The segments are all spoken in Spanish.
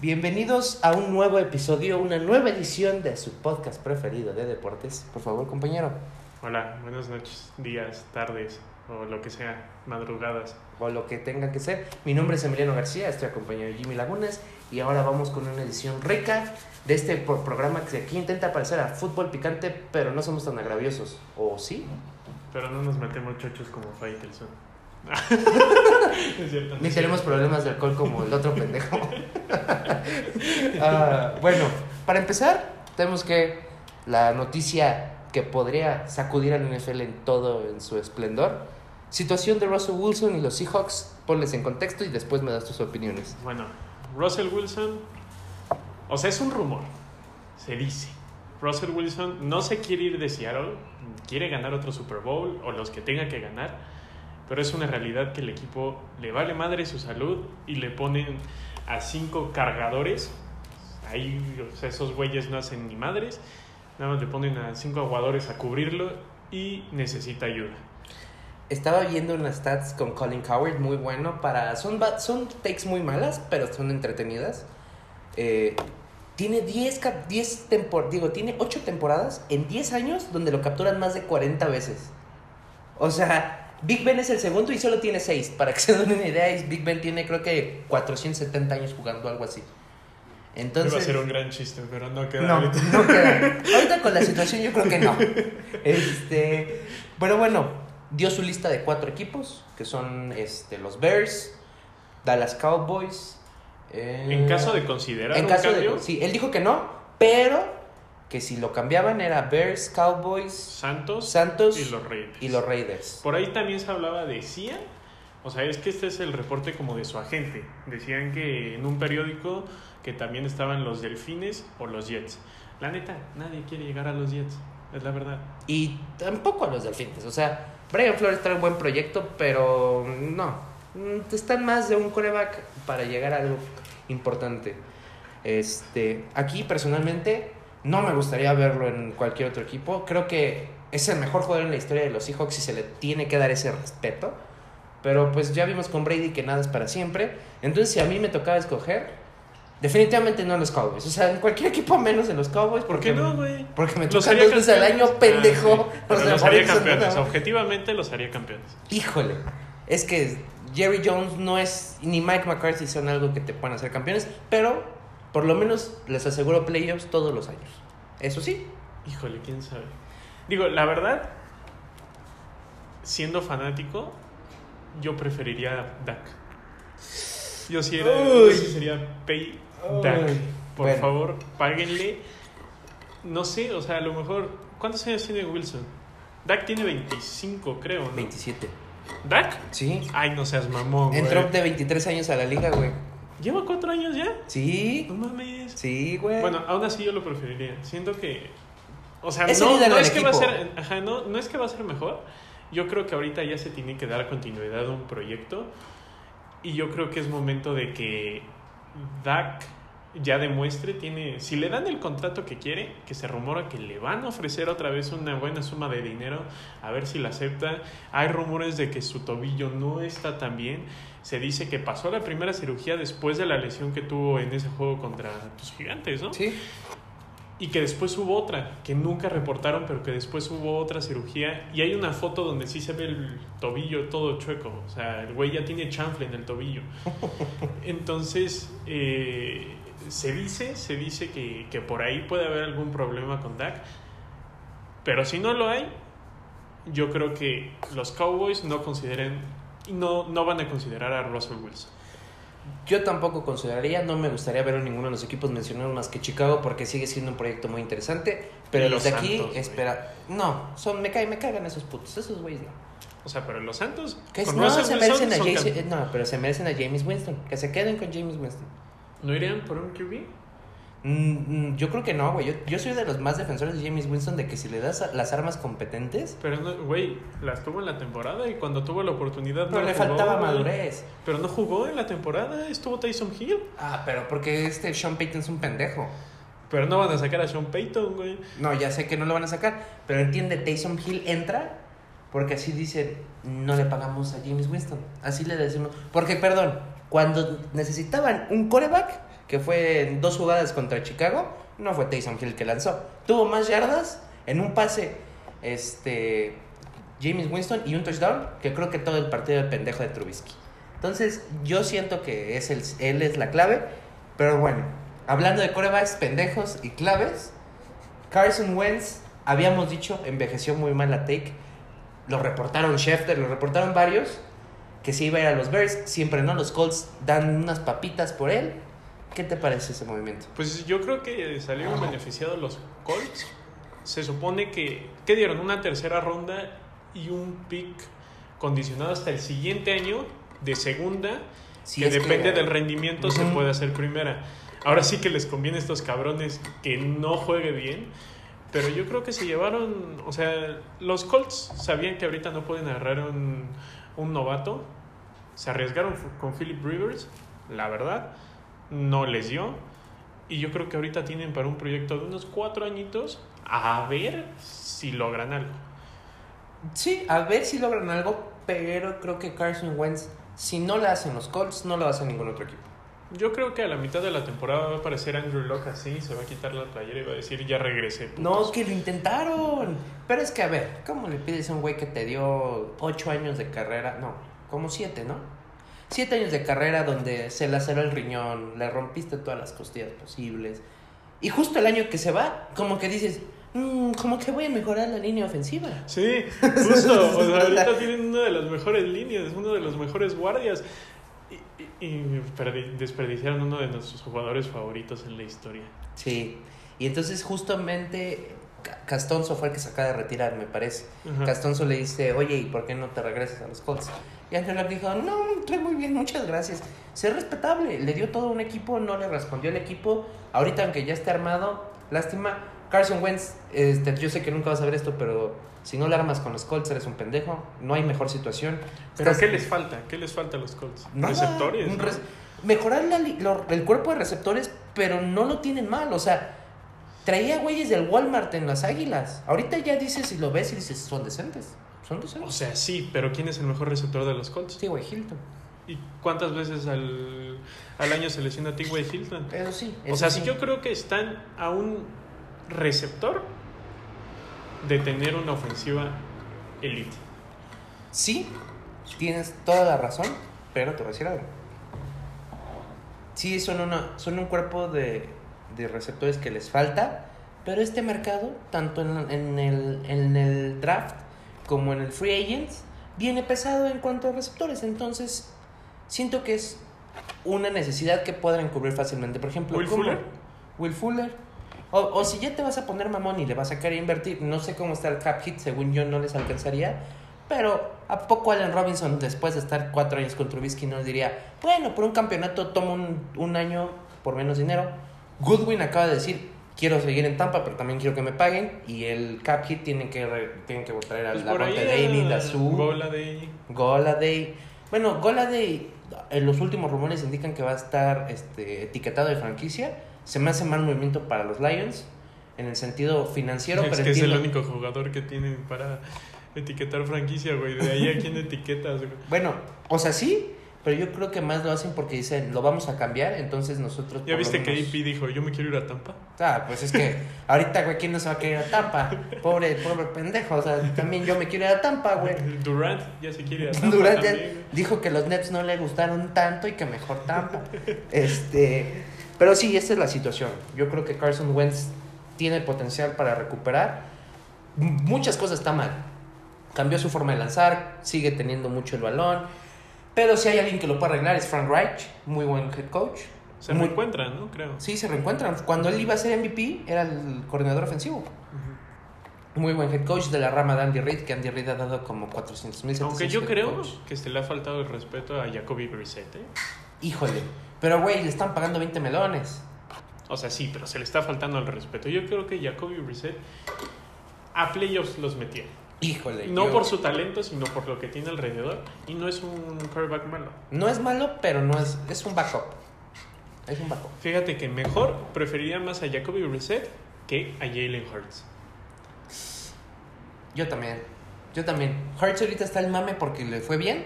Bienvenidos a un nuevo episodio, una nueva edición de su podcast preferido de deportes. Por favor, compañero. Hola, buenas noches, días, tardes o lo que sea, madrugadas. O lo que tenga que ser. Mi nombre es Emiliano García, estoy acompañado de Jimmy Lagunas y ahora vamos con una edición rica de este pro- programa que aquí intenta parecer a fútbol picante, pero no somos tan agraviosos. ¿O sí? Pero no nos metemos chochos como Faitelson. es cierto. no Ni tenemos problemas de alcohol como el otro pendejo. Ah, bueno, para empezar, tenemos que la noticia que podría sacudir al NFL en todo en su esplendor. Situación de Russell Wilson y los Seahawks. Ponles en contexto y después me das tus opiniones. Bueno, Russell Wilson, o sea, es un rumor, se dice. Russell Wilson no se quiere ir de Seattle, quiere ganar otro Super Bowl o los que tenga que ganar, pero es una realidad que el equipo le vale madre su salud y le ponen a cinco cargadores. Ahí, o sea, esos güeyes no hacen ni madres, nada más le ponen a cinco aguadores a cubrirlo y necesita ayuda. Estaba viendo unas stats con Colin Coward, muy bueno para... Son, son takes muy malas, pero son entretenidas. Eh, tiene 10, cap- 10 tempor digo, tiene 8 temporadas en 10 años donde lo capturan más de 40 veces. O sea, Big Ben es el segundo y solo tiene 6. Para que se den una idea, Big Ben tiene creo que 470 años jugando, algo así. Entonces... Iba a ser un gran chiste, pero no queda No, ahorita. no queda. Ahorita con la situación yo creo que no. Este, pero bueno, dio su lista de cuatro equipos, que son este, los Bears, Dallas Cowboys. eh, En caso de considerar en un caso cambio, de, sí, él dijo que no, pero que si lo cambiaban era Bears, Cowboys, Santos, Santos y los Raiders. y los Raiders. Por ahí también se hablaba de Cia. O sea, es que este es el reporte como de su agente. Decían que en un periódico que también estaban los Delfines o los Jets. La neta, nadie quiere llegar a los Jets. Es la verdad. Y tampoco a los Delfines. O sea, Brian Flores trae un buen proyecto, pero no. Mm, Están más de un coreback para llegar a algo importante. Este, aquí personalmente no me gustaría verlo en cualquier otro equipo. Creo que es el mejor jugador en la historia de los Seahawks y se le tiene que dar ese respeto. Pero pues ya vimos con Brady que nada es para siempre. Entonces, si a mí me tocaba escoger, definitivamente no los Cowboys. O sea, en cualquier equipo menos en los Cowboys. ¿Por Porque qué no, güey? porque me Los tocan dos veces al campeones. año, pendejo. Ah, sí. Pero O sea, los por haría campeones. Objetivamente los haría campeones. Híjole, es que Jerry Jones no es, ni Mike McCarthy son algo que te puedan hacer campeones, pero por lo menos les aseguro playoffs todos los años. Eso sí, Híjole, quién sabe. Digo, la verdad, siendo fanático, yo preferiría Dak. Yo sí, era, yo sí sería pay Dak. Por Bueno. favor, páguenle. No sé, o sea, a lo mejor. ¿Cuántos años tiene Wilson? Dak tiene 25, creo, ¿no? 27. ¿Dak? Sí. Ay, no seas mamón, güey. Entró de 23 años a la liga, güey. ¿Lleva cuatro años ya? Sí, No mames. sí, güey. Bueno, aún así yo lo preferiría. Siento que. O sea, Es no, no es que va a ser. Ajá, no, no es que va a ser mejor. Yo creo que ahorita ya se tiene que dar continuidad a un proyecto. Y yo creo que es momento de que Dak ya demuestre, tiene. Si le dan el contrato que quiere, que se rumora que le van a ofrecer otra vez una buena suma de dinero, a ver si la acepta. Hay rumores de que su tobillo no está tan bien. Se dice que pasó la primera cirugía después de la lesión que tuvo en ese juego contra tus gigantes, ¿no? sí. Y que después hubo otra, que nunca reportaron, pero que después hubo otra cirugía. Y hay una foto donde sí se ve el tobillo todo chueco. O sea, el güey ya tiene chanfle en el tobillo. Entonces, eh, se dice, se dice que, que por ahí puede haber algún problema con Dak. Pero si no lo hay, yo creo que los Cowboys no consideren, no, no van a considerar a Russell Wilson. Yo tampoco consideraría, no me gustaría ver a ninguno de los equipos mencionados más que Chicago porque sigue siendo un proyecto muy interesante. Pero los de aquí, Santos, espera. No, son, me, caen, me cagan esos putos, esos güeyes no. O sea, pero los Santos, con no, Russell se Wilson merecen a James, no, pero se merecen a James Winston. Que se queden con James Winston. ¿No irían por un QB? Mm, mm, yo creo que no, güey. Yo, yo soy de los más defensores de James Winston de que si le das las armas competentes, Pero, no, güey, las tuvo en la temporada y cuando tuvo la oportunidad pero no le jugó, faltaba güey. madurez. Pero no jugó en la temporada, estuvo Tyson Hill. Ah, pero porque este Sean Payton es un pendejo. Pero no van a sacar a Sean Payton, güey. No, ya sé que no lo van a sacar, pero entiende, Taysom Hill entra porque así dice, no le pagamos a James Winston. Así le decimos. Porque, perdón, cuando necesitaban un coreback, que fue en dos jugadas contra Chicago, no fue Taysom Hill que lanzó. Tuvo más yardas en un pase, este, James Winston y un touchdown, que creo que todo el partido de pendejo de Trubisky. Entonces, yo siento que es el, él es la clave, pero bueno, hablando de corebacks, pendejos y claves, Carson Wentz, habíamos dicho, envejeció muy mal la take. Lo reportaron Schefter, lo reportaron varios, que se iba a ir a los Bears. Siempre no, los Colts dan unas papitas por él. ¿Qué te parece ese movimiento? Pues yo creo que salieron beneficiados los Colts. Se supone que, ¿qué dieron? Una tercera ronda y un pick condicionado hasta el siguiente año de segunda, que depende del rendimiento se puede hacer primera. Ahora sí que les conviene a estos cabrones que no juegue bien, pero yo creo que se llevaron, o sea, los Colts sabían que ahorita no pueden agarrar un, un novato, se arriesgaron con Philip Rivers, la verdad, no les dio, y yo creo que ahorita tienen para un proyecto de unos cuatro añitos a ver si logran algo. Sí, a ver si logran algo, pero creo que Carson Wentz, si no lo hacen los Colts, no lo hace ningún otro equipo. Yo creo que a la mitad de la temporada va a aparecer Andrew Locke así, se va a quitar la playera y va a decir, ya regresé. putos". No, que lo intentaron. Pero es que, a ver, ¿cómo le pides a un güey que te dio ocho años de carrera? No, como siete, ¿no? Siete años de carrera donde se laceró el riñón, le rompiste todas las costillas posibles. Y justo el año que se va, como que dices, "Mm, como que voy a mejorar la línea ofensiva. Sí, justo. O sea, ahorita tienen una de las mejores líneas, uno de los mejores guardias. Y, y- y perdi- desperdiciaron uno de nuestros jugadores favoritos en la historia. Sí. Y entonces justamente Ca- Castonzo fue el que se acaba de retirar, me parece. Ajá. Castonzo le dice, oye, ¿y por qué no te regresas a los Colts? Y Andrew Luck dijo, no, estoy muy bien, muchas gracias. Ser respetable, le dio todo un equipo, no le respondió el equipo. Ahorita, aunque ya esté armado, lástima. Carson Wentz, este, yo sé que nunca vas a ver esto, pero si no le armas con los Colts, eres un pendejo. No hay mejor situación. ¿Pero Estás- qué les falta? ¿Qué les falta a los Colts? Nada, Receptores. mejorar la li- lo- el cuerpo de receptores, pero no lo tienen mal. O sea, traía güeyes del Walmart en las águilas. Ahorita ya dices y lo ves y dices, son decentes. Son O decentes. sea, sí, pero ¿quién es el mejor receptor de los Colts? Sí, güey, Hilton. ¿Y cuántas veces al, al año se lesiona a T.Y. Hilton? Eso sí. O sea, sí. sí, yo creo que están a un receptor de tener una ofensiva elite. Sí, tienes toda la razón, pero te voy a decir algo. Sí, son, una, son un cuerpo de, de receptores que les falta, pero este mercado, tanto en, en el, en el draft como en el free agents, viene pesado en cuanto a receptores. Entonces, siento que es una necesidad que podrán cubrir fácilmente. Por ejemplo, Will. Fuller. Will Fuller. O, o si ya te vas a poner mamón y le vas a querer invertir, no sé cómo está el cap hit, según yo no les alcanzaría, pero ¿a poco Allen Robinson, después de estar cuatro años con Trubisky, nos diría, bueno, por un campeonato tomo un, un año por menos dinero? Goodwin acaba de decir, quiero seguir en Tampa, pero también quiero que me paguen, y el cap hit tienen que, re- tienen que traer a Pues por ahí Lavonte David, a a Su, Gola de Goladay. Bueno, Goladay, en los últimos rumores indican que va a estar este, etiquetado de franquicia. Se me hace mal movimiento para los Lions en el sentido financiero, es pero que es el único jugador que tienen para etiquetar franquicia, güey. De ahí a quién etiquetas, güey. Bueno, o sea, sí, pero yo creo que más lo hacen porque dicen, lo vamos a cambiar, entonces nosotros... ¿Ya viste lo que menos- AP dijo, yo me quiero ir a Tampa? Ah, pues es que ahorita, güey, ¿quién no se va a querer ir a Tampa? Pobre, pobre pendejo, o sea, también yo me quiero ir a Tampa, güey. Durant ya se quiere ir a Tampa Durant ya güey. dijo que los Nets no le gustaron tanto y que mejor Tampa. este, pero sí, esta es la situación. Yo creo que Carson Wentz tiene potencial para recuperar. Muchas cosas están mal. Cambió su forma de lanzar, sigue teniendo mucho el balón. Pero si hay alguien que lo puede arreglar es Frank Reich, muy buen head coach. Se Muy- reencuentran, ¿no? Creo. Sí, se reencuentran. Cuando él iba a ser MVP, era el coordinador ofensivo. Muy buen head coach de la rama de Andy Reid, que Andy Reid ha dado como 400 mil Aunque yo creo que se le ha faltado el respeto a Jacoby Brissett, ¿eh? Híjole. Pero, güey, le están pagando 20 melones. O sea, sí, pero se le está faltando el respeto. Yo creo que Jacoby Brissett a playoffs los metía. Híjole. No yo- por su talento, sino por lo que tiene alrededor. Y no es un quarterback malo. No es malo, pero no es... Es un backup. Es un backup. Fíjate que mejor preferiría más a Jacoby Brissett que a Jalen Hurts. Yo también. Yo también. Hurts ahorita está el mame porque le fue bien.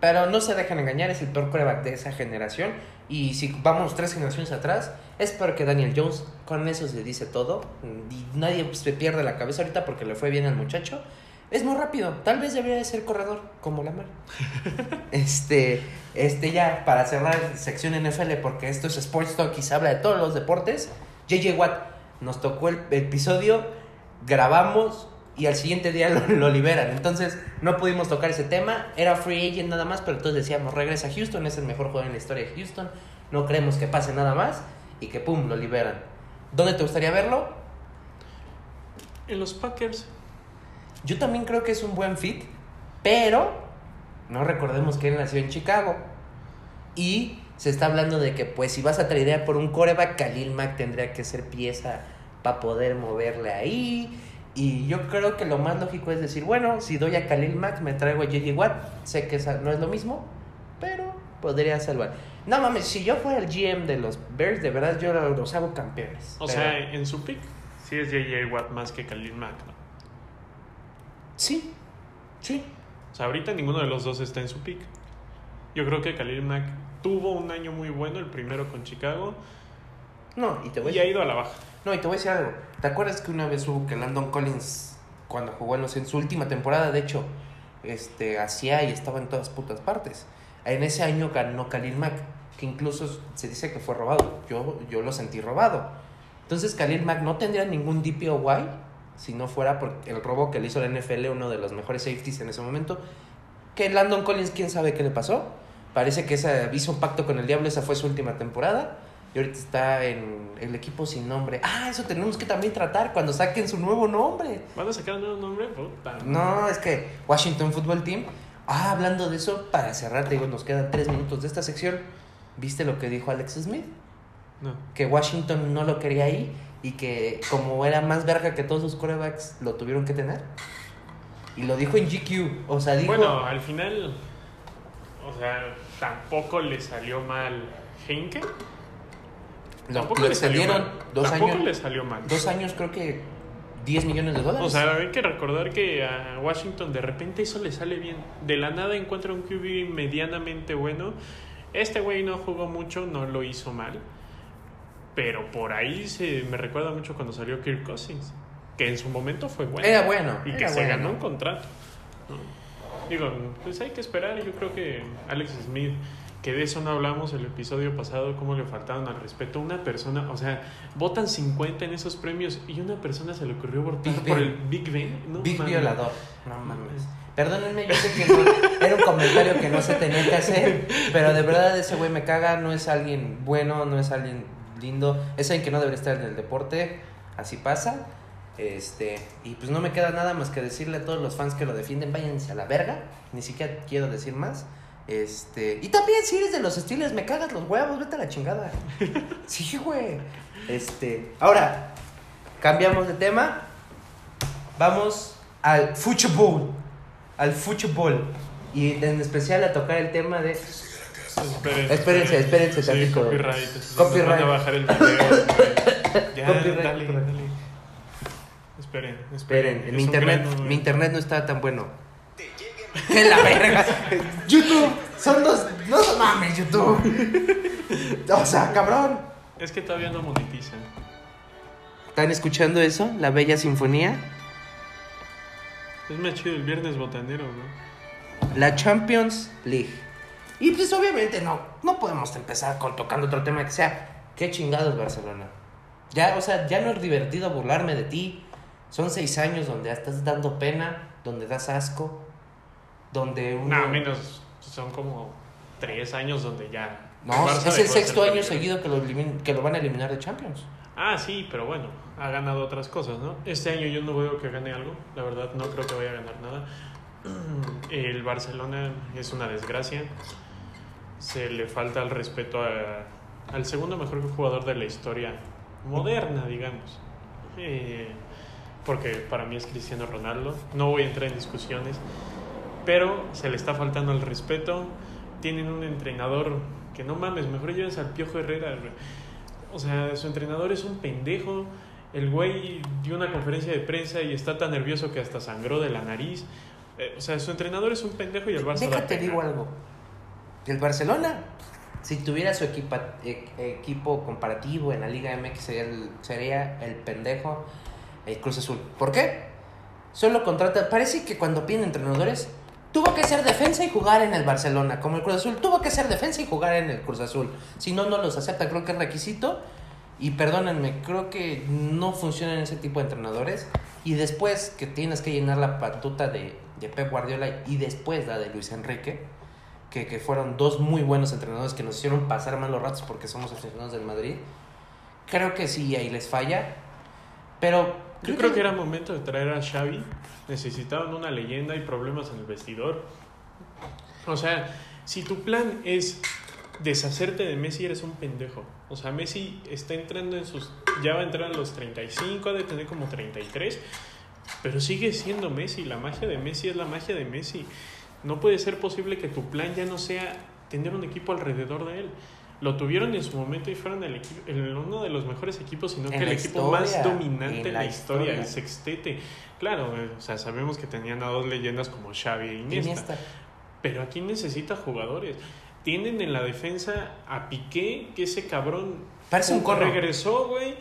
Pero no se dejan engañar, es el peor coreback de esa generación. Y si vamos tres generaciones atrás, es peor que Daniel Jones. Con eso se dice todo. Y nadie se pierde la cabeza ahorita porque le fue bien al muchacho. Es muy rápido. Tal vez debería de ser corredor, como Lamar. este, este ya, para cerrar sección NFL, porque esto es Sports Talk y se habla de todos los deportes. JJ Watt, nos tocó el episodio, grabamos y al siguiente día lo, lo liberan. Entonces, no pudimos tocar ese tema. Era free agent nada más, pero entonces decíamos, regresa a Houston, es el mejor jugador en la historia de Houston. No creemos que pase nada más y que pum, lo liberan. ¿Dónde te gustaría verlo? En los Packers. Yo también creo que es un buen fit, pero no recordemos que él nació en Chicago. Y se está hablando de que, pues, si vas a tradear por un coreback, Khalil Mack tendría que ser pieza para poder moverle ahí. Y yo creo que lo más lógico es decir, bueno, si doy a Khalil Mack, me traigo a J.J. Watt. Sé que no es lo mismo, pero podría salvar. No mames, si yo fuera el GM de los Bears, de verdad yo los hago campeones. O Pero- sea, en su pick, sí es J.J. Watt más que Khalil Mack, ¿no? sí, sí. O sea, ahorita ninguno de los dos está en su pick. Yo creo que Khalil Mack tuvo un año muy bueno, el primero con Chicago, No, y te voy y ha ido a la baja. No, y te voy a decir algo. ¿Te acuerdas que una vez hubo que Landon Collins, cuando jugó en, los, en su última temporada, de hecho, este, hacía y estaba en todas putas partes? En ese año ganó Khalil Mack, que incluso se dice que fue robado. Yo, yo lo sentí robado. Entonces Khalil Mack no tendría ningún DPOY si no fuera por el robo que le hizo la NFL, uno de los mejores safeties en ese momento. Que Landon Collins, quién sabe qué le pasó. Parece que esa, hizo un pacto con el diablo, esa fue su última temporada. Y ahorita está en el equipo sin nombre. Ah, eso tenemos que también tratar cuando saquen su nuevo nombre. ¿Van a sacar un nuevo nombre? Puta. No, es que Washington Football Team. Ah, hablando de eso, para cerrar, te digo, nos quedan tres minutos de esta sección. ¿Viste lo que dijo Alex Smith? No. Que Washington no lo quería ahí y que como era más verga que todos sus corebacks, lo tuvieron que tener. Y lo dijo en GQ. O sea, dijo... Bueno, al final, o sea, tampoco le salió mal Henke. Lo, Tampoco lo extendieron dos Tampoco años. le salió mal. Dos años, creo que 10 millones de dólares. O sea, hay que recordar que a Washington de repente eso le sale bien. De la nada encuentra un QB medianamente bueno. Este güey no jugó mucho, no lo hizo mal. Pero por ahí se me recuerda mucho cuando salió Kirk Cousins. Que en su momento fue bueno. Era bueno. y que se ganó un contrato. ¿no? Digo, pues hay que esperar. Yo creo que Alex Smith, que de eso no hablamos el episodio pasado, cómo le faltaron al respeto una persona. O sea, votan 50 en esos premios y una persona se le ocurrió votar Big por Ben. el Big Ben. No Big mames. violador. No mames. Perdónenme, yo sé que no, era un comentario que no se tenía que hacer, pero de verdad ese güey me caga, no es alguien bueno, no es alguien lindo, es alguien que no debería estar en el deporte, así pasa. Este, y pues no me queda nada más que decirle a todos los fans que lo defienden, váyanse a la verga, ni siquiera quiero decir más. Este, y también si eres de los estilos, me cagas los huevos, vete a la chingada. Sí, güey. Este, ahora cambiamos de tema. Vamos al fútbol. Al fútbol. Y en especial a tocar el tema de. Esperen, Espérense, espérense Sí, tantito. copyright. Copyright. Van a bajar el video. ya, Copyright, dale, dale. Esperen, esperen. Esperen, Es mi internet, gran mi internet no está tan bueno. ¡Que la verga! YouTube, son dos. No mames, YouTube. O sea, cabrón. Es que todavía no monetizan. ¿Están escuchando eso? La bella sinfonía. Es más chido el viernes botanero, ¿no? La Champions League. Y pues obviamente no, no podemos empezar con tocando otro tema que sea, qué chingados Barcelona. Ya, o sea, ya no es divertido burlarme de ti. Son seis años donde estás dando pena, donde das asco, donde uno... No, menos. Son como tres años donde ya. No, es el sexto año seguido que lo, elimin- que lo van a eliminar de Champions. Ah, sí, pero bueno, ha ganado otras cosas, ¿no? Este año yo no veo que gane algo, la verdad no creo que vaya a ganar nada. El Barcelona es una desgracia, se le falta el respeto a- al segundo mejor jugador de la historia moderna, digamos. Eh, porque para mí es Cristiano Ronaldo, no voy a entrar en discusiones, pero se le está faltando el respeto. Tienen un entrenador que no mames, mejor lleves al Piojo Herrera. güey. O sea, su entrenador es un pendejo. El güey dio una conferencia de prensa y está tan nervioso que hasta sangró de la nariz. Eh, o sea, su entrenador es un pendejo y el Barça Déjate digo algo. El Barcelona, si tuviera su equipa- e- equipo comparativo en la Liga MX, sería el, sería el pendejo el Cruz Azul. ¿Por qué? Solo contrata. Parece que cuando piden entrenadores, tuvo que ser defensa y jugar en el Barcelona. Como el Cruz Azul, tuvo que ser defensa y jugar en el Cruz Azul. Si no, no los acepta. Creo que es requisito. Y perdónenme, creo que no funcionan ese tipo de entrenadores. Y después que tienes que llenar la patuta de, Pep Guardiola y después la de Luis Enrique, que, que fueron dos muy buenos entrenadores que nos hicieron pasar malos ratos porque somos aficionados del Madrid, creo que sí, ahí les falla. Pero Yo creo que era momento de traer a Xavi. Necesitaban una leyenda y problemas en el vestidor. O sea, si tu plan es deshacerte de Messi, eres un pendejo. O sea, Messi está entrando en sus... Ya va a entrar a los 35, ha de tener como 33. Pero sigue siendo Messi. La magia de Messi es la magia de Messi. No puede ser posible que tu plan ya no sea tener un equipo alrededor de él. Lo tuvieron en su momento y fueron el equipo, el- uno de los mejores equipos, sino que el equipo más dominante en en la, historia, historia. el sextete. Claro, eh, o sea, sabemos que tenían a dos leyendas como Xavi e Iniesta, Iniesta. pero aquí necesita jugadores. Tienen en la defensa a Piqué, que ese cabrón Parece un regresó, güey.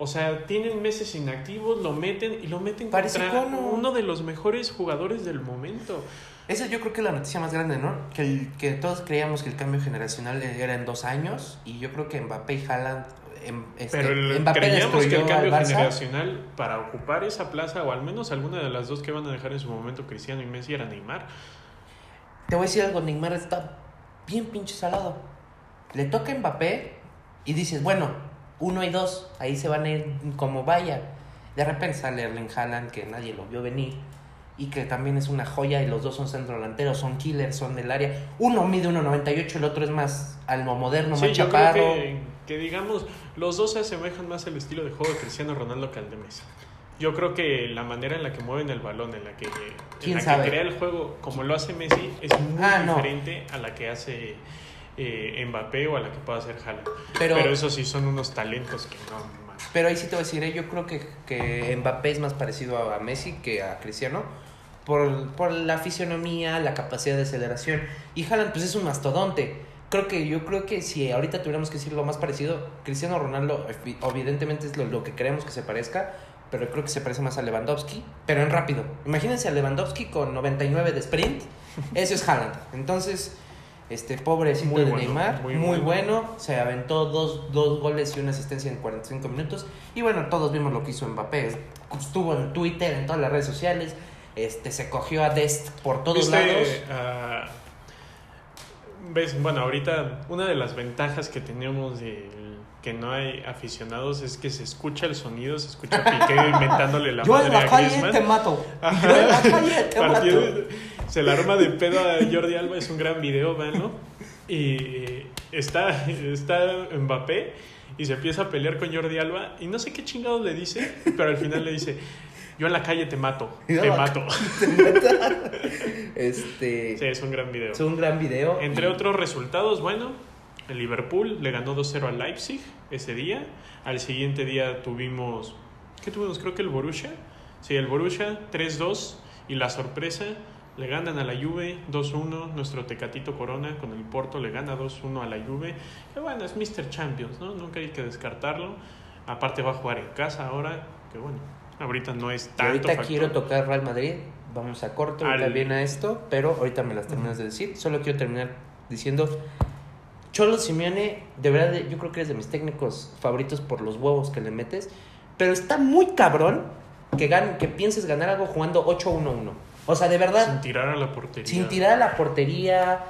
O sea, tienen meses inactivos, lo meten y lo meten Parece contra cono. uno de los mejores jugadores del momento. Esa yo creo que es la noticia más grande, ¿no? Que, el- que todos creíamos que el cambio generacional era en dos años y yo creo que Mbappé y Haaland... em- este, Pero el- Mbappé creíamos que el cambio generacional para ocupar esa plaza, o al menos alguna de las dos que van a dejar en su momento Cristiano y Messi, era Neymar. Te voy a decir algo, Neymar está bien pinche salado. Le toca a Mbappé y dices, bueno, uno y dos, ahí se van a ir como vaya. De repente sale Erling Haaland, que nadie lo vio venir, y que también es una joya, y los dos son centro delanteros, son killers, son del área. Uno mide 1.98, el otro es más almo moderno, Sí, más yo chaparro. creo que, que digamos, los dos se asemejan más al estilo de juego de Cristiano Ronaldo que al de Messi. Yo creo que la manera en la que mueven el balón, en la que, en ¿Quién la que crea el juego, como lo hace Messi, es muy Ah, no. diferente a la que hace eh, Mbappé o a la que puede hacer Haaland. Pero- Pero, eso sí son unos talentos que no. Pero ahí sí te voy a decir, eh, yo creo que, que Mbappé es más parecido a, Messi que a Cristiano por, por la fisionomía, la capacidad de aceleración. Y Haaland pues es un mastodonte. Creo que yo creo que si ahorita tuviéramos que decir lo más parecido, Cristiano Ronaldo evi- evidentemente es lo, lo que queremos que se parezca, pero creo que se parece más a Lewandowski, pero en rápido. Imagínense a Lewandowski con 99 de sprint, eso es Haaland. Entonces, este pobrecito Muy de bueno, Neymar, muy, muy, muy bueno, se aventó dos, dos goles y una asistencia en 45 minutos. Y bueno, todos vimos lo que hizo Mbappé. Estuvo en Twitter, en todas las redes sociales, este se cogió a Dest por todos ¿Viste, lados. ah, ves, bueno, ahorita una de las ventajas que tenemos de que no hay aficionados es que se escucha el sonido, se escucha Piqué inventándole la Yo en madre la a calle te mato. Yo en la calle te mato. Se la arma de pedo a Jordi Alba, es un gran video, véanlo. Y está, está Mbappé y se empieza a pelear con Jordi Alba y no sé qué chingados le dice, pero al final le dice, yo en la calle te mato, te mato. Este Sí, es un gran video. es un gran video. Entre y- otros resultados, bueno, el Liverpool le ganó 2-0 al Leipzig ese día. Al siguiente día tuvimos, ¿qué tuvimos? Creo que el Borussia. Sí, el Borussia 3-2 y la sorpresa, le ganan a la Juve 2-1. Nuestro Tecatito Corona con el Porto le gana 2-1 a la Juve. Que bueno, es Mr. Champions, ¿no? Nunca hay que descartarlo. Aparte va a jugar en casa ahora, que bueno, ahorita no es y tanto ahorita factor. quiero tocar Real Madrid. Vamos a corto, Al- viene a esto, pero ahorita me las terminas de decir. Solo quiero terminar diciendo Cholo Simeone, de verdad, yo creo que eres de mis técnicos favoritos por los huevos que le metes, pero está muy cabrón que, gan que pienses ganar algo jugando 8-1-1. O sea, de verdad, Sin tirar a la portería. sin tirar a la portería.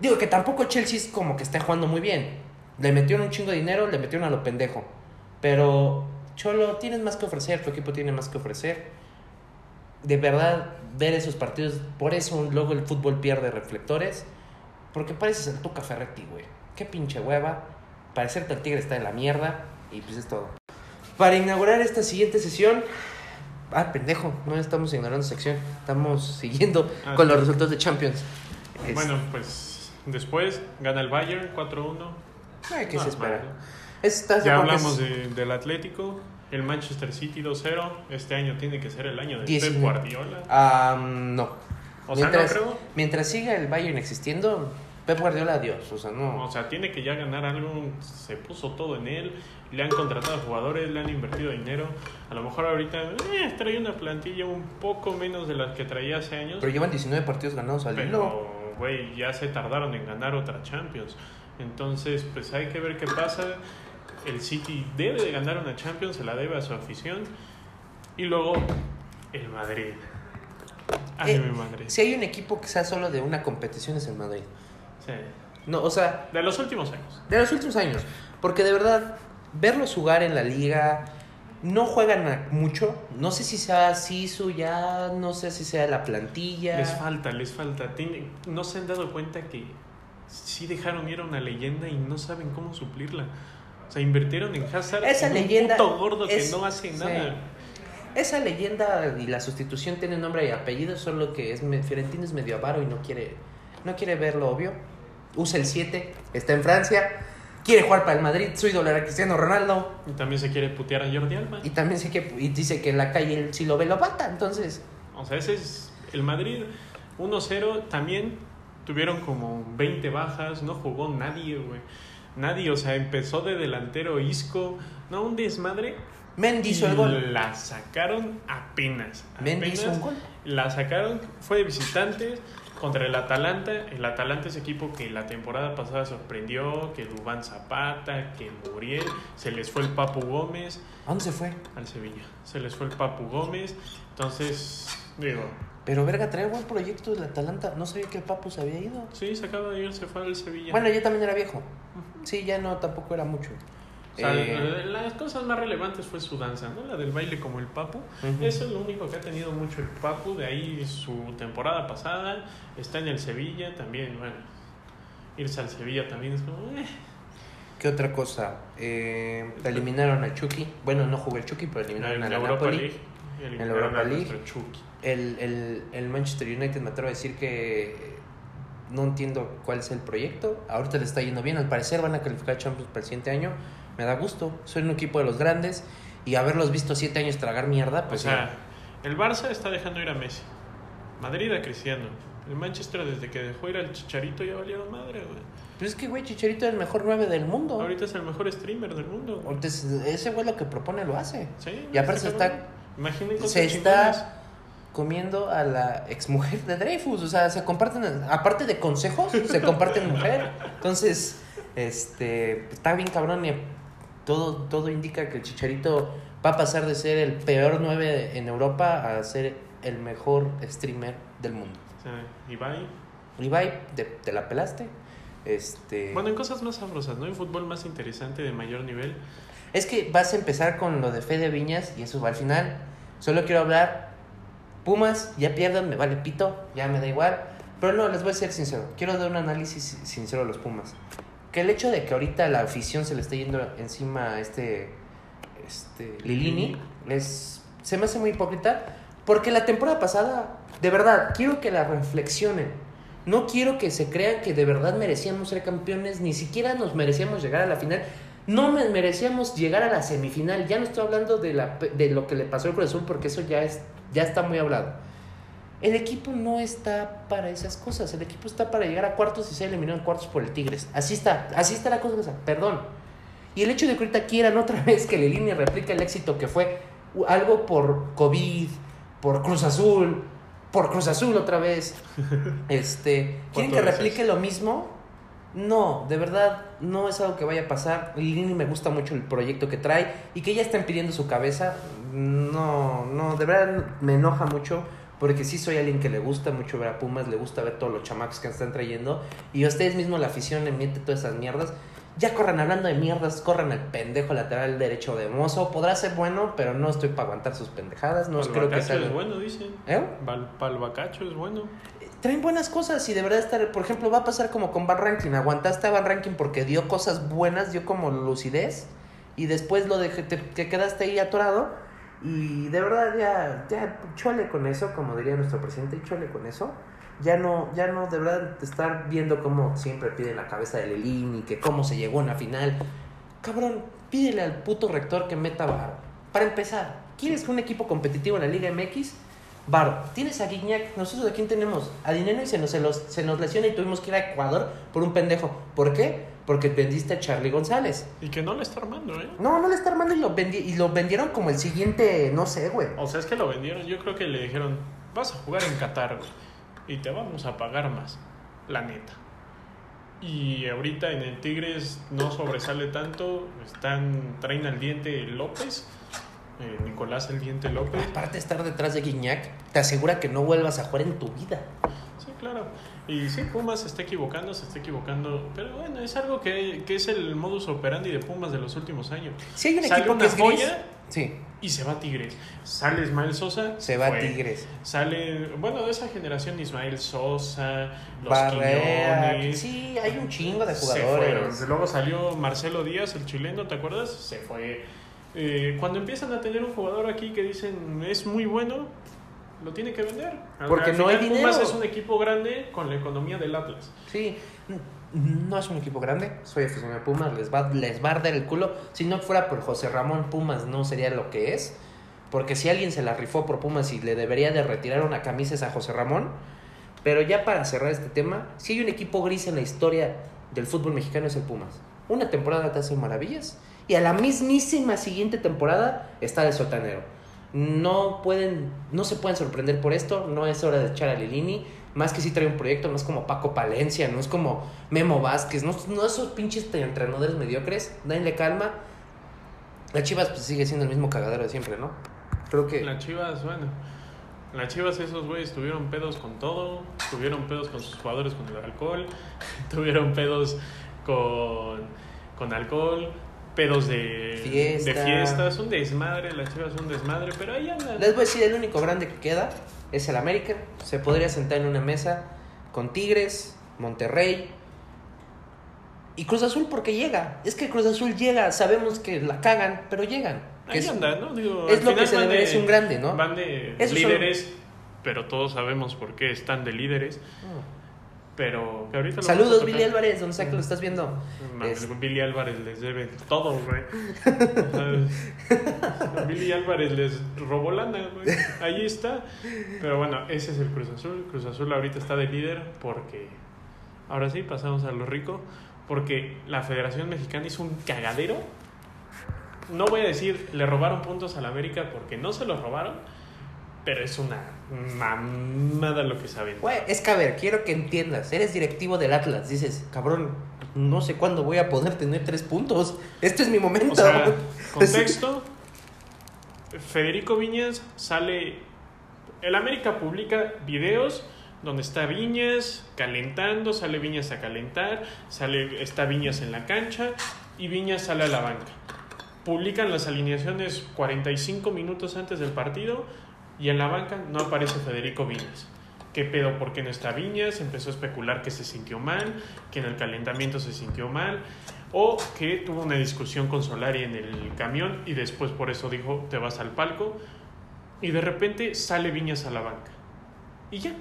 Digo que tampoco Chelsea es como que esté jugando muy bien. Le metieron un chingo de dinero, le metieron a lo pendejo. Pero, Cholo, tienes más que ofrecer, tu equipo tiene más que ofrecer. De verdad, ver esos partidos, por eso luego el fútbol pierde reflectores. Porque pareces el Tuca Ferretti, güey. Qué pinche hueva. Parecerte al tigre está en la mierda. Y pues es todo. Para inaugurar esta siguiente sesión. Ah, pendejo, no estamos ignorando sección. Estamos siguiendo Ah, con sí. los resultados de Champions. Es- Bueno, pues después gana el Bayern 4-1. ay, ¿qué se Ah, espera? vale. ¿Estás de Ya hablamos de- del Atlético. El Manchester City 2-0. Este año tiene que ser el año de Pep 19. Guardiola. Ah, no. O sea, mientras, no creo. mientras siga el Bayern existiendo, Pep Guardiola, adiós. O sea, no. O sea, tiene que ya ganar algo. Se puso todo en él. Le han contratado jugadores, le han invertido dinero. A lo mejor ahorita eh, trae una plantilla un poco menos de la que traía hace años. Pero llevan 19 partidos ganados al hilo. Pero, güey, ya se tardaron en ganar otra Champions. Entonces, pues hay que ver qué pasa. El City debe de ganar una Champions, se la debe a su afición. Y luego, el Madrid. Ay, Eh, mi Madrid. Si hay un equipo que sea solo de una competición es el Madrid. Sí. No, o sea, De los últimos años. de los últimos años. Porque de verdad, verlos jugar en la liga, no juegan mucho. No sé si sea Sisu ya, no sé si sea la plantilla. Les falta, les falta. No se han dado cuenta que sí dejaron ir a una leyenda y no saben cómo suplirla. O sea, invirtieron en Hazard, Esa en leyenda un puto gordo es- que no hace sí. nada. Esa leyenda y la sustitución tiene nombre y apellido, solo que es Fiorentino es medio avaro y no quiere, no quiere ver lo obvio. Usa el 7, está en Francia, quiere jugar para el Madrid, su ídolo era Cristiano Ronaldo. Y también se quiere putear a Jordi Alba. Y también sé que y dice que en la calle si lo ve lo mata, entonces O sea, ese es el Madrid 1-0. También tuvieron como 20 bajas, no jugó nadie, güey. Nadie, o sea, empezó de delantero Isco, no, un desmadre. Mendy hizo el gol. La sacaron apenas. Mendy apenas hizo un gol. La sacaron, fue de visitantes contra el Atalanta. El Atalanta es equipo que la temporada pasada sorprendió, que Dubán Zapata, que Muriel, se les fue el Papu Gómez ¿A dónde se fue? al Sevilla. Se les fue el Papu Gómez. Entonces, digo, Pero verga, trae buen proyecto del Atalanta. No sabía que el Papu se había ido. sí, se acaba de ir, se fue al Sevilla. Bueno, yo también era viejo. Sí, ya no, tampoco era mucho. O sea, Eh, las cosas más relevantes fue su danza, ¿no? La del baile como el Papu. Eso es lo único que ha tenido mucho el Papu. De ahí su temporada pasada. Está en el Sevilla también, bueno. Irse al Sevilla también es como... eh. ¿Qué otra cosa? Eh, eliminaron a Chucky. Bueno, no jugó el Chucky, pero eliminaron En a la Europa Napoli. League. En la Europa. El, el, el Manchester United me atrevo a decir que no entiendo cuál es el proyecto. Ahorita le está yendo bien. Al parecer van a calificar a Champions para el siguiente año. Me da gusto. Soy un equipo de los grandes. Y haberlos visto siete años tragar mierda, O pues sea, el Barça está dejando ir a Messi. Madrid a Cristiano. El Manchester desde que dejó ir al Chicharito ya valieron madre, güey. Pero es que, güey, Chicharito es el mejor 9 del mundo. Ahorita es el mejor streamer del mundo. Entonces, ese güey lo que propone lo hace. Sí, Y aparte se está cosas se está comiendo a la exmujer de Dreyfus. O sea, se comparten, aparte de consejos, se comparten mujer. Entonces, este, está bien cabrón y todo, todo indica que el Chicharito va a pasar de ser el peor 9 en Europa a ser el mejor streamer del mundo. Sea, Ibai. Ibai, te, te la pelaste. Este, Bueno, en cosas más sabrosas, ¿no? En fútbol más interesante, de mayor nivel. Es que vas a empezar con lo de Fede Viñas y eso va al final. Solo quiero hablar. Pumas, ya pierdan, me vale pito, ya me da igual. Pero no, les voy a ser sincero. Quiero dar un análisis sincero a los Pumas. Que el hecho de que ahorita la afición se le esté yendo encima a este, este Lilini es, se me hace muy hipócrita. Porque la temporada pasada, de verdad, quiero que la reflexionen. No quiero que se crean que de verdad merecíamos ser campeones, ni siquiera nos merecíamos llegar a la final. No me- merecíamos llegar a la semifinal. Ya no estoy hablando de, la, de lo que le pasó al Azul porque eso ya, es, ya está muy hablado. El equipo no está para esas cosas. El equipo está para llegar a cuartos y ser eliminado en cuartos por el Tigres. Así está, así está la cosa. Perdón. Y el hecho de que ahorita quieran otra vez que Lilini replique el éxito que fue algo por COVID, por Cruz Azul, por Cruz Azul otra vez. Este, ¿quieren que veces. replique lo mismo? No, de verdad, no es algo que vaya a pasar. Lilini me gusta mucho el proyecto que trae y que ya estén pidiendo su cabeza. No, no, de verdad me enoja mucho porque sí soy alguien que le gusta mucho ver a Pumas, le gusta ver todos los chamacos que están trayendo y ustedes mismos la afición le miente todas esas mierdas. Ya corran hablando de mierdas, corran el pendejo lateral derecho de Mozo. Podrá ser bueno, pero no estoy para aguantar sus pendejadas. No creo que sea. es bueno, dicen. ¿Eh? Val- Palbacacho es bueno. Traen buenas cosas y de verdad estar, por ejemplo, va a pasar como con Van Ranking. Aguantaste a Van Ranking porque dio cosas buenas, dio como lucidez y después lo dejé, te, te quedaste ahí atorado y de verdad ya, ya chole con eso, como diría nuestro presidente, chole con eso. Ya no, ya no, de verdad, estar viendo cómo siempre piden la cabeza de Lelín y que cómo se llegó a una final. Cabrón, pídele al puto rector que meta varo. Para empezar, ¿quieres que un equipo competitivo en la Liga MX? Bar, tienes a Guiñac, nosotros a quién tenemos? A Dinero y se nos, se, nos, se nos lesiona y tuvimos que ir a Ecuador por un pendejo. ¿Por qué? Porque vendiste a Charlie González. Y que no le está armando, ¿eh? No, no le está armando y lo, vendi y lo vendieron como el siguiente, no sé, güey. O sea, es que lo vendieron. Yo creo que le dijeron, vas a jugar en Qatar, güey. Y te vamos a pagar más. La neta. Y ahorita en el Tigres no sobresale tanto. Están, traen al diente López. Eh, Nicolás el diente López. Aparte de estar detrás de Guiñac, te asegura que no vuelvas a jugar en tu vida. Sí, claro. Y sí, Pumas se está equivocando, se está equivocando. Pero bueno, es algo que, que es el modus operandi de Pumas de los últimos años. Si hay un Sale equipo una que es gris, joya sí, y se va a Tigres. Sale Ismael Sosa. se va a fue. Tigres. Sale, bueno, de esa generación Ismael Sosa, los Quiñones. sí, hay un chingo de Se jugadores. fueron. Luego salió Marcelo Díaz, el chileno, ¿te acuerdas? Se fue. Eh, cuando empiezan a tener un jugador aquí que dicen es muy bueno, lo tiene que vender. Porque al no hay final, Pumas dinero. es un equipo grande con la economía del Atlas. Sí, no es un equipo grande, soy aficionado a Pumas, les va, les va a arder el culo. Si no fuera por José Ramón, Pumas no sería lo que es. Porque si alguien se la rifó por Pumas y le debería de retirar una camisa es a José Ramón. Pero ya para cerrar este tema, si hay un equipo gris en la historia del fútbol mexicano es el Pumas. Una temporada te hace maravillas y a la mismísima siguiente temporada está el sotanero. No pueden, no se pueden sorprender por esto, no es hora de echar a Lilini, más que si trae un proyecto, no es como Paco Palencia, no es como Memo Vázquez, no, no esos pinches entrenadores mediocres, denle calma. La Chivas pues, sigue siendo el mismo cagadero de siempre, ¿no? Creo que... Las Chivas, bueno. Las Chivas, esos güeyes tuvieron pedos con todo. Tuvieron pedos con sus jugadores con el alcohol. Tuvieron pedos con, con alcohol. Pedos de, Fiesta. de fiestas. Un desmadre. Las Chivas son un desmadre. Pero ahí andan. Les voy a decir, el único grande que queda es el América. Se podría sentar en una mesa con Tigres, Monterrey y Cruz Azul porque llega. Es que Cruz Azul llega, sabemos que la cagan, pero llegan. Ahí es, andan, ¿no? Digo, es lo que se van de- merece un grande, ¿no? Van de Esos son- líderes. Pero todos sabemos por qué están de líderes. Mm. Pero que ahorita Saludos. Billy Álvarez, donde sea que lo estás viendo. Es- Billy Álvarez les debe todo, güey. Billy Álvarez les robó lana, güey. Ahí está. Pero bueno, ese es el Cruz Azul. Cruz Azul ahorita está de líder porque. Ahora sí, pasamos a lo rico. Porque la Federación Mexicana hizo un cagadero. No voy a decir le robaron puntos a la América porque no se los robaron. Pero es una mamada lo que saben. Güey, es que a ver, quiero que entiendas. Eres directivo del Atlas. Dices, cabrón, no sé cuándo voy a poder tener tres puntos. Este es mi momento. O sea, contexto. Federico Viñas sale. El América publica videos donde está Viñas calentando, sale Viñas a calentar, sale, está Viñas en la cancha y Viñas sale a la banca. Publican las alineaciones 45 minutos antes del partido y en la banca no aparece Federico Viñas. ¿Qué pedo? ¿Por qué no está Viñas? Empezó a especular que se sintió mal, que en el calentamiento se sintió mal, o que tuvo una discusión con Solari en el camión y después por eso dijo, te vas al palco, y de repente sale Viñas a la banca. Y ya.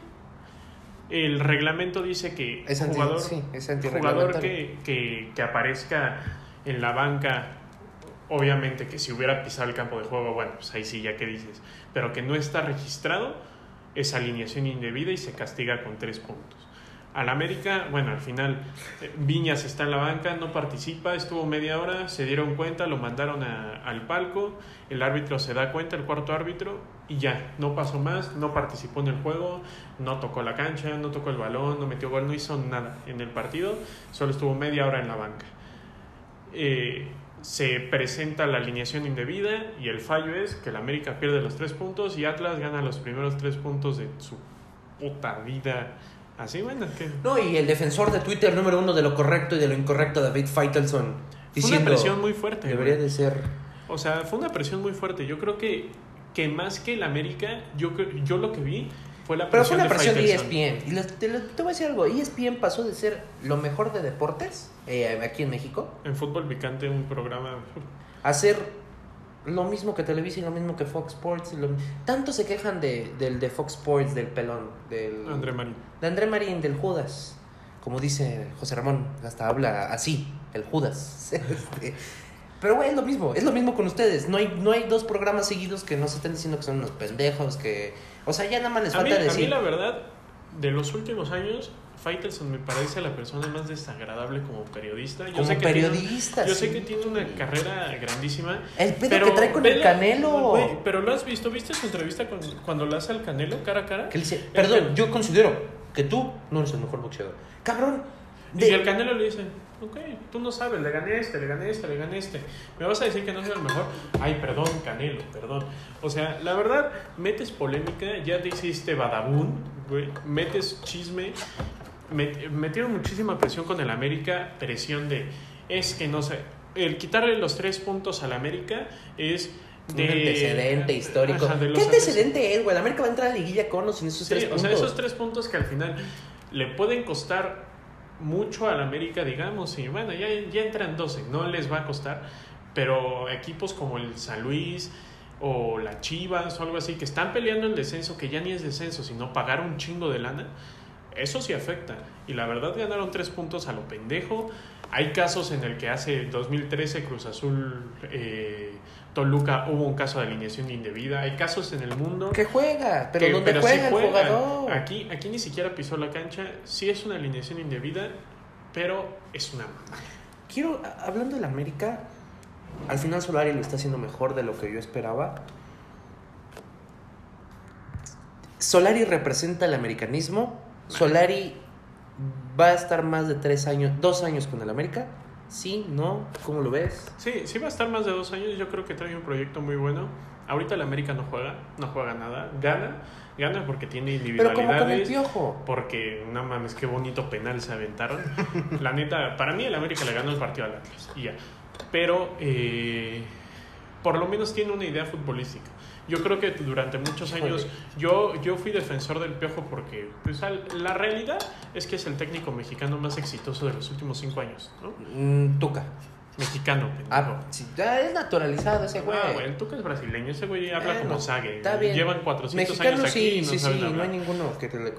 El reglamento dice que Es anti- jugador, sí, es jugador que, que, que aparezca en la banca, obviamente que si hubiera pisado el campo de juego, bueno, pues ahí sí, ya que dices, pero que no está registrado, es alineación indebida y se castiga con tres puntos. Al América, bueno, al final eh, Viñas está en la banca, no participa, estuvo media hora, se dieron cuenta, lo mandaron a- al palco, el árbitro se da cuenta, el cuarto árbitro, y ya, no pasó más, no participó en el juego, no tocó la cancha, no tocó el balón, no metió gol, no hizo nada en el partido, solo estuvo media hora en la banca. Eh, se presenta la alineación indebida y el fallo es que el América pierde los tres puntos y Atlas gana los primeros tres puntos de su puta vida. Así, bueno, que No, y el defensor de Twitter número uno de lo correcto y de lo incorrecto, David Faitelson, fue una diciendo, presión muy fuerte. debería güey. de ser... O sea, fue una presión muy fuerte. Yo creo que, que más que el América, yo, yo lo que vi fue la Pero fue una presión de E. ESPN. Y les- te, lo- te voy a decir algo, ESPN pasó de ser lo mejor de deportes eh, aquí en México En Fútbol Picante, un programa... a ser lo mismo que Televisa y lo mismo que Fox Sports. y lo- tanto se quejan de, del de Fox Sports, del pelón, del... André Marín. De André Marín, del Judas. Como dice José Ramón, hasta habla así, el Judas. Este, Pero, güey, es lo mismo. Es lo mismo con ustedes. No hay, no hay dos programas seguidos que no se estén diciendo que son unos pendejos, que... O sea, ya nada más les A mí, falta a mí decir... la verdad, de los últimos años, Faitelson me parece la persona más desagradable como periodista. Yo Como sé que tiene- periodista, yo sí. sé que tiene una carrera grandísima. El pedo pero que trae con el Canelo. güey, pero lo has visto, ¿viste su entrevista con- cuando la hace al Canelo cara a cara? Que dice, perdón, yo considero que tú no eres el mejor boxeador. Cabrón. Y de- el Canelo le dice, ok, tú no sabes, le gané este, le gané este, le gané este. ¿Me vas a decir que no soy el mejor? Ay, perdón, Canelo, perdón. O sea, la verdad, metes polémica, ya te hiciste badabun, güey, metes chisme. Met- metieron muchísima presión con el América, presión de, es que no sé, el quitarle los tres puntos al América es de... un antecedente histórico. Ajá, ¿Qué antecedente es, güey? La América va a entrar a la liguilla con o sin esos Sí, tres o puntos. sea, esos tres puntos que al final le pueden costar mucho al América, digamos, y bueno, ya, ya entran 12, no les va a costar, pero equipos como el San Luis o la Chivas o algo así, que están peleando el descenso, que ya ni es descenso, sino pagar un chingo de lana, eso sí afecta. Y la verdad ganaron tres puntos a lo pendejo. Hay casos en el que hace 2013 Cruz Azul, eh, Toluca, hubo un caso de alineación indebida. Hay casos en el mundo Que juega, pero que- ¿dónde pero juega el jugador? Aquí, aquí ni siquiera pisó la cancha. Sí es una alineación indebida, pero es una mamada. Quiero, hablando de la América, al final Solari lo está haciendo mejor de lo que yo esperaba. Solari representa el americanismo. Solari va a estar más de tres años, dos años con el América. Sí, no, ¿cómo lo ves? Sí, sí va a estar más de dos años. Yo creo que trae un proyecto muy bueno. Ahorita el América no juega, no juega nada. Gana, gana porque tiene Pero como con el individualidades. piojo. Porque, no mames, qué bonito penal se aventaron. La neta, para mí el América le ganó el partido al Atlas y ya. Pero, eh, por lo menos tiene una idea futbolística. Yo creo que durante muchos años yo, yo fui defensor del Piojo porque pues, la realidad es que es el técnico mexicano más exitoso de los últimos cinco años, ¿no? Mm, Tuca. Mexicano, pendejo. Ah, sí, ya es naturalizado ese güey. Ah, güey, el Tuca es brasileño, ese güey habla como Sague. está bien. Llevan 400 Mexicano años aquí sí, y no sí, saben sí, no hablar. hay ninguno que te le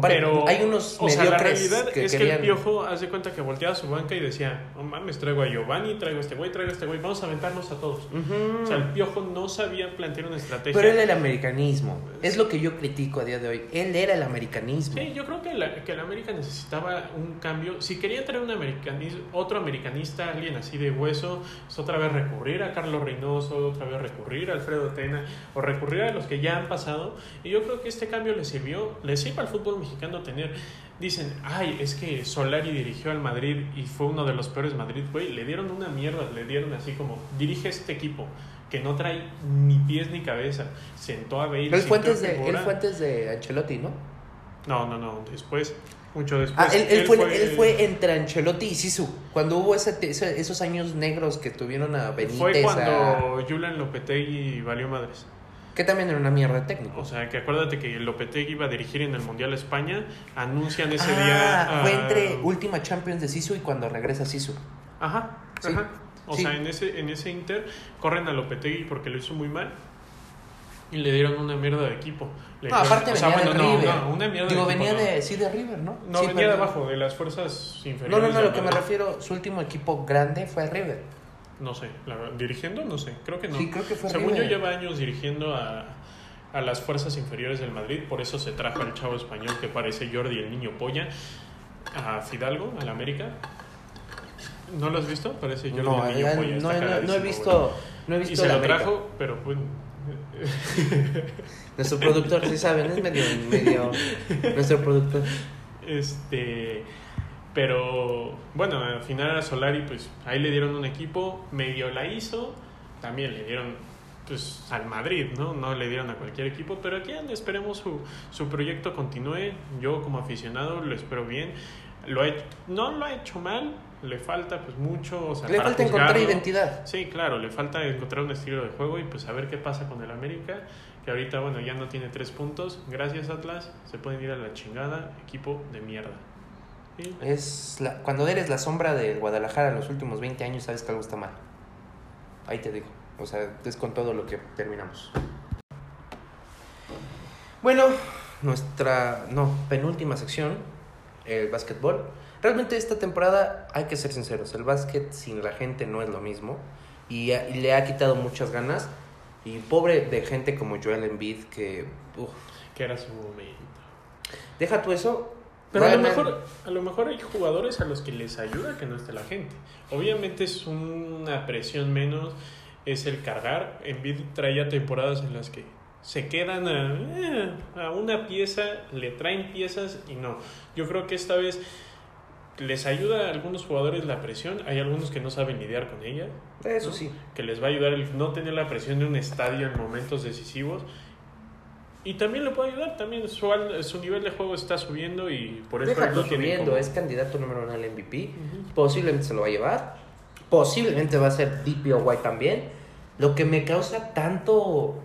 Pero, hay unos o sea, la realidad que es que querían... el Piojo hace cuenta que volteaba a su banca y decía, no mames, traigo a Giovanni, traigo a este güey, traigo a este güey, vamos a aventarnos a todos. Ujú. O sea, el Piojo no sabía plantear una estrategia. Pero él era el americanismo. Es lo que yo critico a día de hoy. Él era el americanismo. Sí, yo creo que la, que la América necesitaba un cambio. Si quería traer un americanis, otro americanista, alguien así de hueso, es otra vez recurrir a Carlos Reynoso, otra vez recurrir a Alfredo Tena, o recurrir a los que ya han pasado. Y yo creo que este cambio le sirvió, le sirve al fútbol mexicano tener. Dicen, ay, es que Solari dirigió al Madrid y fue uno de los peores Madrid, güey. Le dieron una mierda, le dieron así como, dirige este equipo que no trae ni pies ni cabeza. Sentó a Bale. Él fue, antes de, figura. él fue antes de Ancelotti, ¿no? No, no, no, después, mucho después. Ah, él, él fue, él fue entre Ancelotti y Sisu. Cuando hubo ese, ese- esos años negros que tuvieron a Benítez. Fue a- cuando Julian Lopetegui valió madres. Que también era una mierda de técnico. O sea, que acuérdate que Lopetegui iba a dirigir en el Mundial España, anuncian ese ah, día... fue ah, entre última Champions de Sisu y cuando regresa Sisu. Ajá, Sí, ajá. O sí. sea, en ese, en ese Inter corren a Lopetegui porque lo hizo muy mal y le dieron una mierda de equipo. Le No, aparte o sea, venía bueno, de River. no, una mierda Digo, de equipo, venía no. de, sí, de River, ¿no? No, Sí, venía de abajo, de las fuerzas inferiores. No, no, no, lo que me refiero, su último equipo grande fue River. No sé, la verdad, dirigiendo, no sé, creo que no. Sí, creo que fue Según yo lleva años dirigiendo a, a las fuerzas inferiores del Madrid, por eso se trajo al chavo español que parece Jordi el niño polla, a Fidalgo, al América. ¿No lo has visto? Parece Jordi No, el niño eh, polla. no, no, no he visto, no he güey. Y visto se lo América. trajo, pero pues... Nuestro productor, sí saben, es medio, medio nuestro productor. Este, pero bueno, al final a Solari, pues ahí le dieron un equipo, medio la hizo, también le dieron pues al Madrid, ¿no? No le dieron a cualquier equipo, pero aquí esperemos su, su proyecto continúe. Yo como aficionado lo espero bien. Lo he, no lo ha hecho mal, le falta pues mucho. O sea, Le falta encontrar identidad. Sí, claro, le falta encontrar un estilo de juego y pues a ver qué pasa con el América, que ahorita, bueno, ya no tiene tres puntos. Gracias, Atlas. Se pueden ir a la chingada, equipo de mierda. Sí. Es la, cuando eres la sombra de Guadalajara en los últimos 20 años, sabes que algo está mal. Ahí te digo. O sea, es con todo lo que terminamos. Bueno, nuestra no, penúltima sección, el básquetbol. Realmente esta temporada, hay que ser sinceros, el básquet sin la gente no es lo mismo y le ha quitado muchas ganas. Y pobre de gente como Joel Embiid que... uf, Que era su momento. deja tú eso. Pero a lo, mejor, a lo mejor hay jugadores a los que les ayuda que no esté la gente. Obviamente es una presión menos, es el cargar. Embiid traía temporadas en las que se quedan a, eh, a una pieza, le traen piezas y no. Yo creo que esta vez les ayuda a algunos jugadores la presión, hay algunos que no saben lidiar con ella, Eso ¿no? sí. que les va a ayudar el no tener la presión de un estadio en momentos decisivos. Y también le puede ayudar, también su, su nivel de juego está subiendo y por eso Deja subiendo, como- es candidato número uno al MVP. Ujú. Posiblemente se lo va a llevar. Posiblemente va a ser DPOY también. Lo que me causa tanto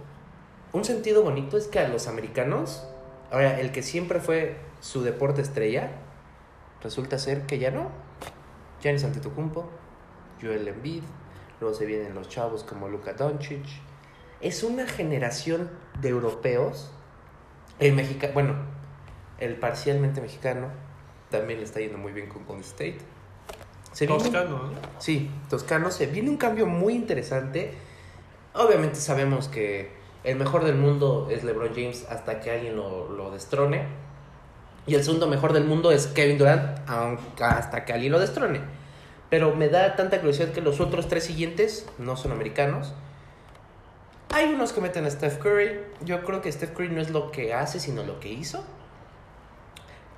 un sentido bonito es que a los americanos, ahora el que siempre fue su deporte estrella, resulta ser que ya no. Giannis Antetokounmpo, Joel Embiid, luego se vienen los chavos como Luka Doncic. Es una generación de europeos, el mexicano, bueno, el parcialmente mexicano, también le está yendo muy bien con Golden State. Se viene- Toscano, ¿no? Sí, Toscano. Se viene un cambio muy interesante. Obviamente sabemos que el mejor del mundo es LeBron James hasta que alguien lo, lo destrone. Y el segundo mejor del mundo es Kevin Durant aunque- hasta que alguien lo destrone. Pero me da tanta curiosidad que los otros tres siguientes no son americanos. Hay unos que meten a Steph Curry. Yo creo que Steph Curry no es lo que hace, sino lo que hizo.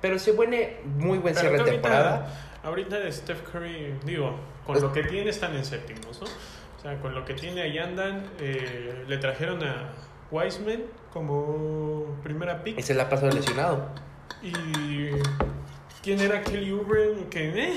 Pero se viene muy buen Pero cierre de temporada. ahorita, Steph Curry, digo, con Es- lo que tiene están en séptimos, ¿no? O sea, con lo que tiene ahí andan. eh, le trajeron a Wiseman como primera pick. Y se la pasado lesionado. Y. ¿Quién era Kelly Oubre? Que, eh,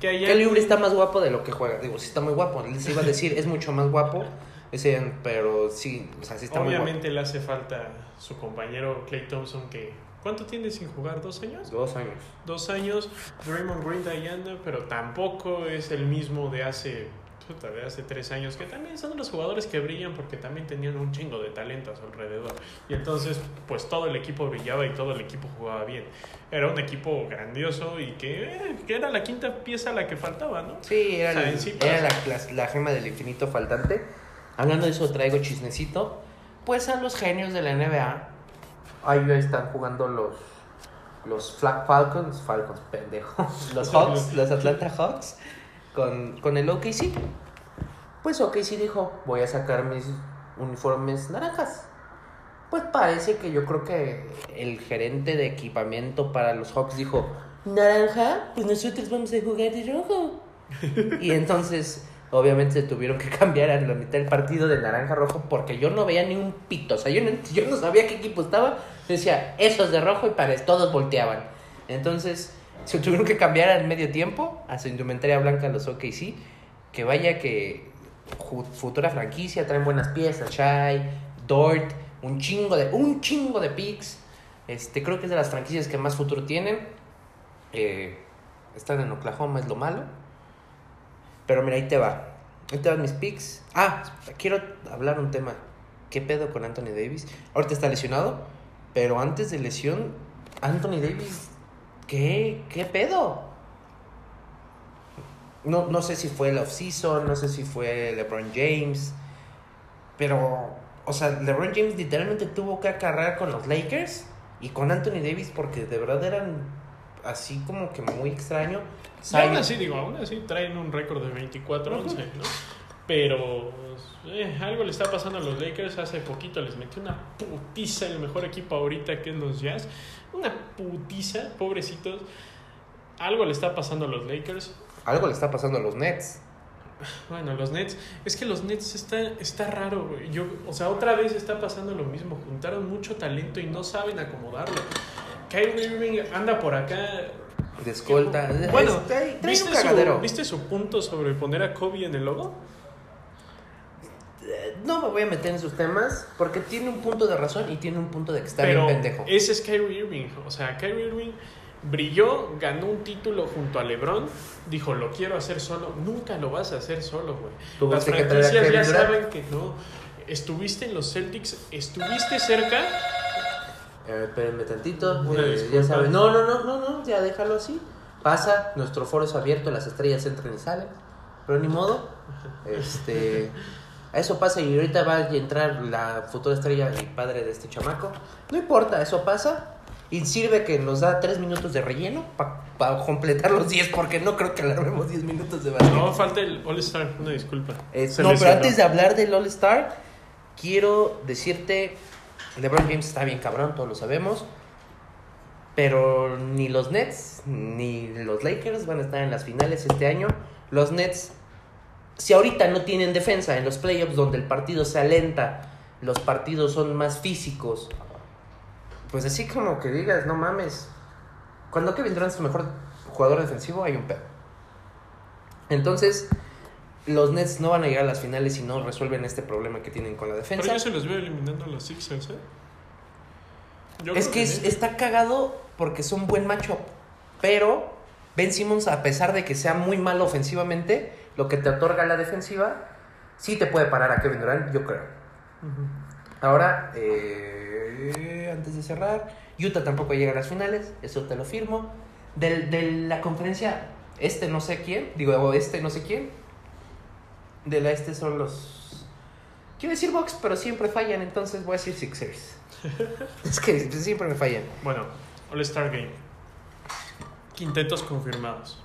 que Kelly Oubre está más guapo de lo que juega. Digo, sí está muy guapo. Les iba a decir, es mucho más guapo. Ese, pero sí, o sea, sí está Obviamente le hace falta su compañero Clay Thompson que... ¿Cuánto tiene sin jugar? ¿Dos años? Dos años. Dos años. Draymond Green ahí anda, pero tampoco es el mismo de hace... puta, de hace tres años, que también son los jugadores que brillan porque también tenían un chingo de talento a su alrededor. Y entonces, pues todo el equipo brillaba y todo el equipo jugaba bien. Era un equipo grandioso y que, eh, que era la quinta pieza la que faltaba, ¿no? Sí, era, O sea, la- en sí era la, la- la gema del infinito faltante. Hablando de eso, traigo chismecito. Pues a los genios de la NBA. Ahí están jugando los. Los Fla- Falcons. Falcons, pendejo. Los Hawks, los Atlanta Hawks. Con, con el OKC. Pues OKC dijo: Voy a sacar mis uniformes naranjas. Pues parece que yo creo que el gerente de equipamiento para los Hawks dijo: Naranja, pues nosotros vamos a jugar de rojo. Y entonces, obviamente, se tuvieron que cambiar a la mitad del partido de naranja rojo porque yo no veía ni un pito. O sea, yo no, yo no sabía qué equipo estaba. Yo decía, eso es de rojo y para todos volteaban. Entonces, se tuvieron que cambiar al medio tiempo a su indumentaria blanca los OKC. Que vaya que futura franquicia, traen buenas piezas. Shai, Dort, un chingo de, un chingo de picks. Este, creo que es de las franquicias que más futuro tienen. Eh, están en Oklahoma, es lo malo. Pero mira, ahí te va. Ahí te van mis picks. Ah, quiero hablar un tema. ¿Qué pedo con Anthony Davis? Ahorita está lesionado, pero antes de lesión, Anthony Davis, ¿qué, qué pedo? No, no sé si fue el off-season, no sé si fue LeBron James, pero, o sea, LeBron James literalmente tuvo que acarrear con los Lakers y con Anthony Davis porque de verdad eran así como que muy extraño. Aún así, digo, aún así traen un récord de 24-11, ¿no? Pero eh, algo le está pasando a los Lakers. Hace poquito les metió una putiza el mejor equipo ahorita que es los Jazz. Una putiza, pobrecitos. Algo le está pasando a los Lakers. Algo le está pasando a los Nets. Bueno, los Nets. Es que los Nets está, está raro, güey. Yo, o sea, otra vez está pasando lo mismo. Juntaron mucho talento y no saben acomodarlo. Kyrie Irving anda por acá De escolta. Bueno, Es- trae- trae ¿viste un su, cagadero. ¿viste su punto sobre poner a Kobe en el logo? Eh, No me voy a meter en sus temas porque tiene un punto de razón y tiene un punto de que está Pero bien pendejo. ese es Kyrie Irving. O sea, Kyrie Irving brilló, ganó un título junto a LeBron. Dijo, lo quiero hacer solo. Nunca lo vas a hacer solo, güey. Las franquicias ya saben que no. Estuviste en los Celtics, estuviste cerca. Eh, espérenme tantito. Eh, ya sabes. No, no, no, no, no, ya déjalo así. Pasa, nuestro foro es abierto, las estrellas entran y salen. Pero ni modo. Este. Eso pasa y ahorita va a entrar la futura estrella y padre de este chamaco. No importa, eso pasa. Y sirve que nos da 3 minutos de relleno para completar los 10, porque no creo que alarmemos 10 minutos de básquet. No, falta el All-Star, una disculpa. Eh, no, pero antes de hablar del All-Star, quiero decirte: LeBron James está bien cabrón, todos lo sabemos. Pero ni los Nets ni los Lakers van a estar en las finales este año. Los Nets, si ahorita no tienen defensa en los playoffs donde el partido se alenta, los partidos son más físicos, pues así como que digas, no mames. Cuando Kevin Durant es mejor jugador defensivo, hay un pedo. Entonces, los Nets no van a llegar a las finales si no resuelven este problema que tienen con la Pero defensa. yo se los veo eliminando a los Sixers, ¿eh? Yo Es que es- está cagado porque es un buen matchup. Pero Ben Simmons, a pesar de que sea muy malo ofensivamente, lo que te otorga la defensiva, sí te puede parar a Kevin Durant, yo creo. Ahora, eh, antes de cerrar, Utah tampoco llega a las finales, eso te lo firmo. Del- de la conferencia, este no sé quién, digo, este no sé quién. De la este son los... Quiero decir Box, pero siempre fallan, entonces voy a decir Sixers. es que siempre me fallan. Bueno, All-Star Game. Quintetos confirmados.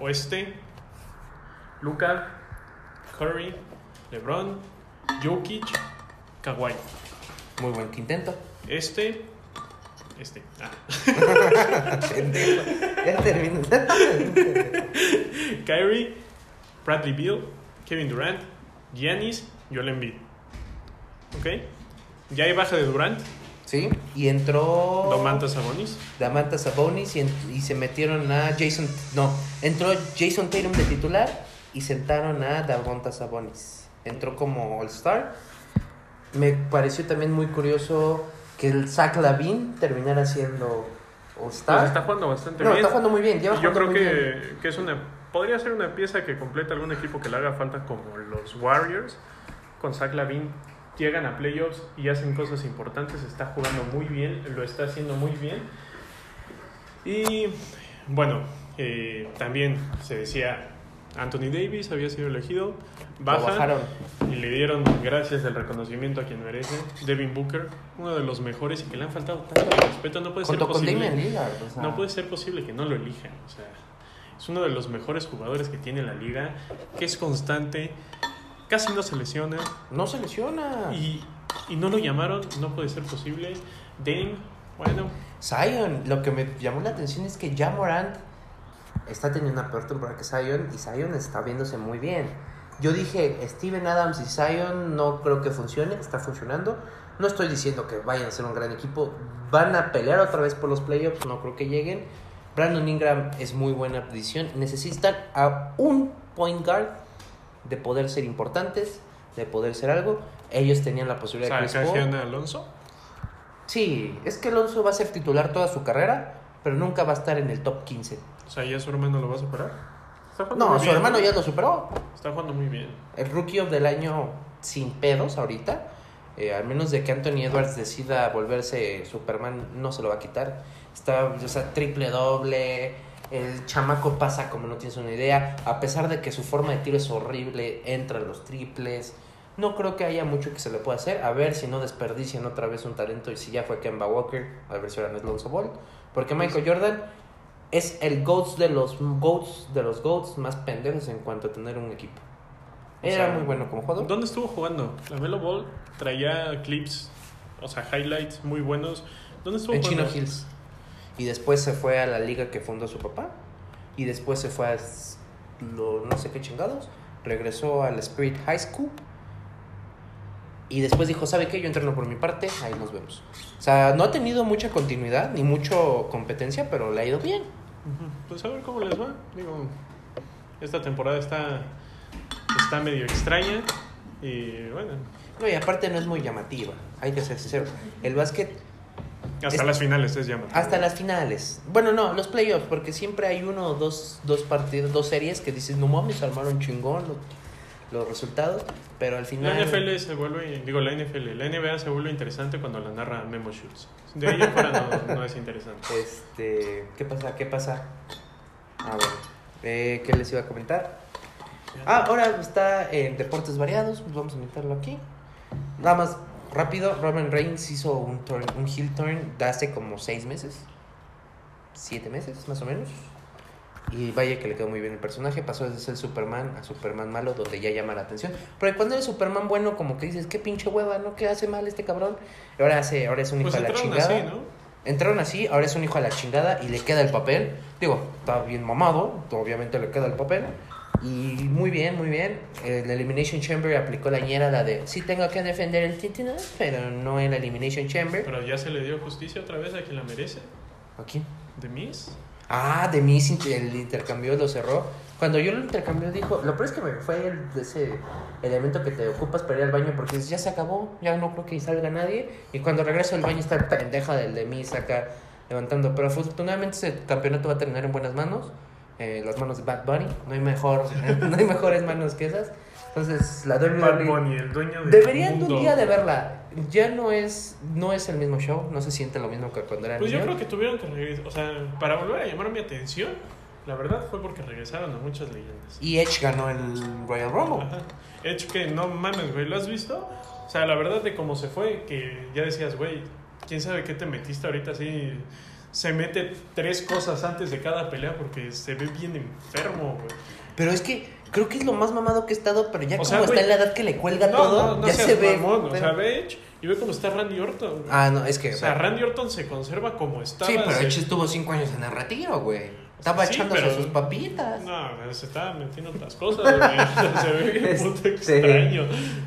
Oeste, Luca, Curry, LeBron, Jokic, Kawhi. Muy buen quinteto. Este, este. Ah. Ya. Kyrie, Bradley Beal, Kevin Durant, Giannis, Joel Embiid. ¿Ok? Ya hay baja de Durant, sí, y entró... Domantas Sabonis. Damanta Sabonis y, en- y se metieron a Jason. No, entró Jason Tatum de titular y sentaron a Damanta Sabonis. Entró como All-Star. Me pareció también muy curioso que el Zach Lavin terminara siendo All-Star. Pues está jugando bastante no, bien. está jugando muy bien. lleva Y yo jugando creo muy bien. que, que es una. Podría ser una pieza que completa algún equipo que le haga falta, como los Warriors. Con Zach Lavin llegan a playoffs y hacen cosas importantes. Está jugando muy bien, lo está haciendo muy bien. Y bueno, eh, también se decía Anthony Davis había sido elegido. Baja bajaron. y le dieron gracias del reconocimiento a quien merece. Devin Booker, uno de los mejores y que le han faltado tanto de respeto. No puede ser Junto posible. O sea, No puede ser posible que no lo elijan. O sea, es uno de los mejores jugadores que tiene la liga, que es constante, casi no se lesiona No se lesiona. y, y no lo llamaron. No puede ser posible. Dame, bueno, Zion, lo que me llamó la atención es que ya Morant está teniendo una peor temporada que Zion y Zion está viéndose muy bien. Yo dije, Steven Adams y Zion no creo que funcione, está funcionando. No estoy diciendo que vayan a ser un gran equipo, van a pelear otra vez por los playoffs, no creo que lleguen. Brandon Ingram es muy buena adición. Necesitan a un point guard de poder ser importantes, de poder ser algo. Ellos tenían la o posibilidad sea, de Chris Alonso. Sí, es que Alonso va a ser titular toda su carrera, pero nunca va a estar en el top 15. O sea, ya su hermano lo va a superar. No, su bien. hermano ya lo superó. Está jugando muy bien. El rookie of del año sin pedos ahorita. Eh, al menos de que Anthony Edwards decida volverse Superman, no se lo va a quitar. Está, o sea, triple doble. El chamaco pasa como no tienes una idea. A pesar de que su forma de tiro es horrible, entran los triples. No creo que haya mucho que se le pueda hacer. A ver si no desperdician otra vez un talento y si ya fue Kemba Walker, a ver si ahora no es Lonzo Ball. Porque Michael Jordan es el GOATs de los GOATs de los GOATs más pendejos en cuanto a tener un equipo. O Era sea, muy bueno como jugador. ¿Dónde estuvo jugando? La Melo Ball traía clips, o sea, highlights muy buenos. ¿Dónde estuvo En Chino jugando? Hills. Y después se fue a la liga que fundó su papá. Y después se fue a lo, no sé qué chingados. Regresó al Spirit High School. Y después dijo, ¿sabe qué? Yo entreno por mi parte, ahí nos vemos. O sea, no ha tenido mucha continuidad ni mucho competencia, pero le ha ido bien. Pues a ver cómo les va. Digo, esta temporada está, está medio extraña. Y bueno, No, y aparte no es muy llamativa, hay que ser sincero. El básquet hasta Es- las finales es llamativo. Hasta las finales. Bueno, no, los playoffs, porque siempre hay uno o dos, dos partidos, dos series que dices, no mames, armaron chingón. Los, los resultados, pero al final... La NFL se vuelve, digo la NFL, la NBA se vuelve interesante cuando la narra Memo Schultz. De ahí en fuera no, no es interesante. Este, ¿qué pasa? ¿Qué pasa? Ah, bueno. Eh, ¿Qué les iba a comentar? Ah, ahora está en deportes variados, pues vamos a meterlo aquí. Nada más rápido, Roman Reigns hizo un, turn, un heel turn de hace como seis meses, siete meses más o menos. Y vaya que le quedó muy bien el personaje, pasó de ser Superman a Superman malo, donde ya llama la atención. Porque cuando eres Superman bueno, como que dices, qué pinche hueva, ¿no? ¿Qué hace mal este cabrón? Y ahora, hace, ahora es un hijo Pues de la chingada. así, ¿no? Entraron así, ahora es un hijo a la chingada y le queda el papel. Digo, está bien mamado, obviamente le queda el papel. Y muy bien, muy bien. El Elimination Chamber aplicó la ñera, la de sí tengo que defender el título, pero no en la Elimination Chamber. Pero ya se le dio justicia otra vez a quien la merece. ¿A quién? ¿De Miss? Ah, de mí sí, el intercambio lo cerró. Cuando yo lo intercambió dijo, lo peor es que me fue el, ese elemento que te ocupas para ir al baño porque ya se acabó, ya no creo que salga nadie. Y cuando regreso al baño está el pendeja del de mí acá levantando. Pero afortunadamente ese campeonato va a terminar en buenas manos. Eh, las manos de Bad Bunny. No hay, mejor, no hay mejores manos que esas. Entonces, la Bad WWE... Bunny, el dueño del Deberían de mundo. un día de verla. Ya no es, no es el mismo show, no se siente lo mismo que cuando era Pues yo niño. creo que tuvieron que regresar. O sea, para volver a llamar mi atención, la verdad fue porque regresaron a muchas leyendas. Y Edge ganó el Royal Rumble. Ajá. Hecho que no mames, güey, ¿lo has visto? O sea, la verdad de cómo se fue, que ya decías, güey, quién sabe qué te metiste ahorita así. Se mete tres cosas antes de cada pelea porque se ve bien enfermo, güey. Pero es que creo que es lo más mamado que he estado, pero ya O como sea, está güey, en la edad que le cuelga No, todo, no, no ya se ve. mamón, o sea, ve Edge y ve cómo está Randy Orton. güey. Ah, no, es que. o sea, Randy Orton se conserva como estaba. sí, pero se- Edge estuvo cinco años en el retiro, güey. Estaba Sí, echándose pero- sus papitas. No, se estaba metiendo otras cosas, güey. se ve bien puto Este, extraño.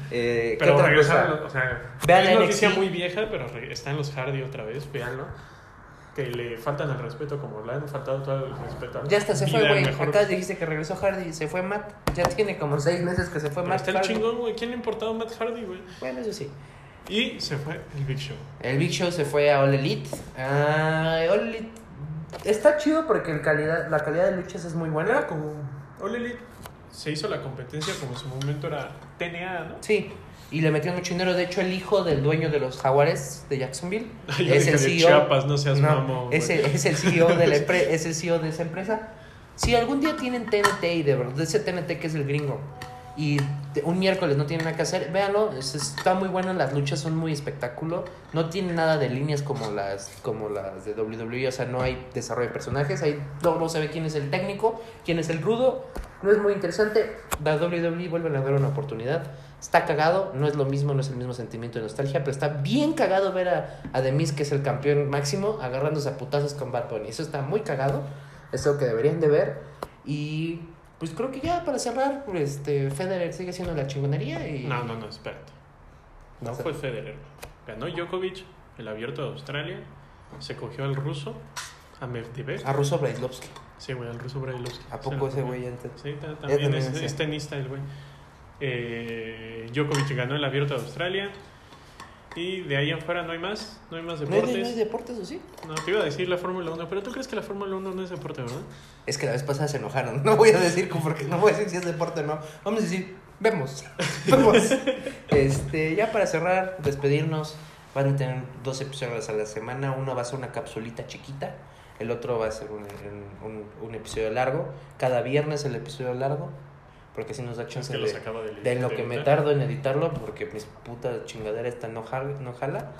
Eh, ¿Qué Pero regresaron, o sea, Vean es noticia muy vieja, pero re- está en los Hardy otra vez, véanlo. Que le faltan el respeto como le han faltado todo el respeto. a Ya hasta se fue, güey. mejor- Acá dijiste que regresó Hardy, se fue Matt. Ya tiene como seis meses que se fue Pero Matt. está el Hardy. chingón, güey. ¿Quién le ha importado Matt Hardy, güey? Bueno, eso sí. Y se fue el Big Show. El Big Show se fue a All Elite. Ah, All Elite. Está chido porque el calidad, la calidad de luchas es muy buena. Era como. All Elite se hizo la competencia como en su momento era TNA, ¿no? Sí, y le metió mucho dinero. De hecho, el hijo del dueño de los Jaguares de Jacksonville Yo es el de CEO. Chiapas, no seas No, es, el, es el CEO de la es el CEO de esa empresa. Si algún día tienen TNT y de verdad, ese TNT que es el gringo, y un miércoles no tienen nada que hacer, véanlo, es- está muy bueno, las luchas son muy espectáculo, no tiene nada de líneas como las, como las de WWE, o sea, no hay desarrollo de personajes, ahí no, se ve quién es el técnico, quién es el rudo, no es muy interesante, la WWE vuelven a dar una oportunidad, está cagado, no es lo mismo, no es el mismo sentimiento de nostalgia, pero está bien cagado ver a, a The que es el campeón máximo, agarrándose a putazos con Bad Bunny, eso está muy cagado, es algo que deberían de ver, y pues creo que ya para cerrar, este, Federer sigue siendo la chingonería y... No, no, no, espérate. No O sea, fue Federer. Ganó Djokovic el abierto de Australia. Se cogió al ruso, a Medvedev. A Russo Brailovsky. Sí, güey, al ruso Brailovsky. ¿A poco ese güey antes? Sí, también es tenista el güey. Eh, Djokovic ganó el abierto de Australia. Y de ahí afuera no hay más. No hay más ¿No hay, no hay deportes. deportes o sí? No, te iba a decir la Fórmula 1, pero tú crees que la Fórmula 1 no es deporte, ¿verdad? Es que la vez pasada se enojaron. No voy a decir porque no voy a decir si es deporte o no. Vamos a decir, vemos. vemos. Este, ya para cerrar, despedirnos. Van a tener dos episodios a la semana. Uno va a ser una capsulita chiquita. El otro va a ser un, un, un episodio largo. Cada viernes el episodio largo. Porque así nos da Es chance que de, acaba de de lo que me tardo en editarlo. Porque mis puta chingadera esta no jala. No jala.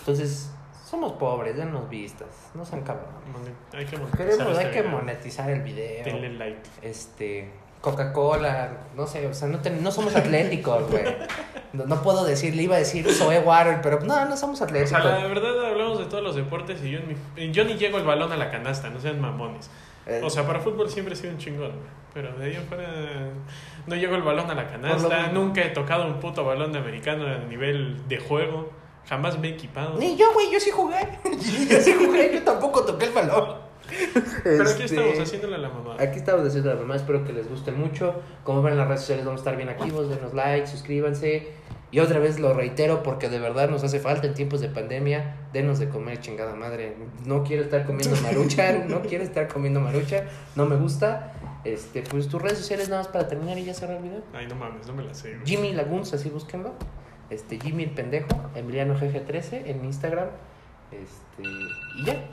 Entonces, somos pobres, denos vistas. No sean cabrón. Monet- Hay que monetizar Queremos, este hay que video. monetizar el video. Denle like. Este, Coca-Cola, no sé, o sea, no, ten- no somos atléticos, güey. No, no puedo decir, le iba a decir Zoe Water, pero no, no somos O atléticos. sea, la verdad hablamos de todos los deportes y yo, en mi- yo ni llego el balón a la canasta, no sean mamones. Eh, O sea, para fútbol siempre he sido un chingón, pero de ahí afuera no llego el balón a la canasta, nunca he tocado un puto balón de americano a nivel de juego, jamás me he equipado. Ni yo, güey, yo sí jugué. yo sí jugué, yo tampoco toqué el balón. Pero aquí Este, estamos haciéndole a la mamá. Aquí estamos haciendo la mamá, espero que les guste mucho. Como ven en las redes sociales vamos a estar bien activos, denos like, suscríbanse. Y otra vez lo reitero porque de verdad nos hace falta en tiempos de pandemia. Denos de comer, chingada madre. No quiero estar comiendo marucha, no quiero estar comiendo marucha, no me gusta. Este, pues tus redes sociales nada más para terminar y ya cerrar el video. Ay, no mames, no me la sé. güey. Jimmy Laguns, así búsquenlo. Este, Jimmy el pendejo, Emiliano GG13 en Instagram. Este, y ya.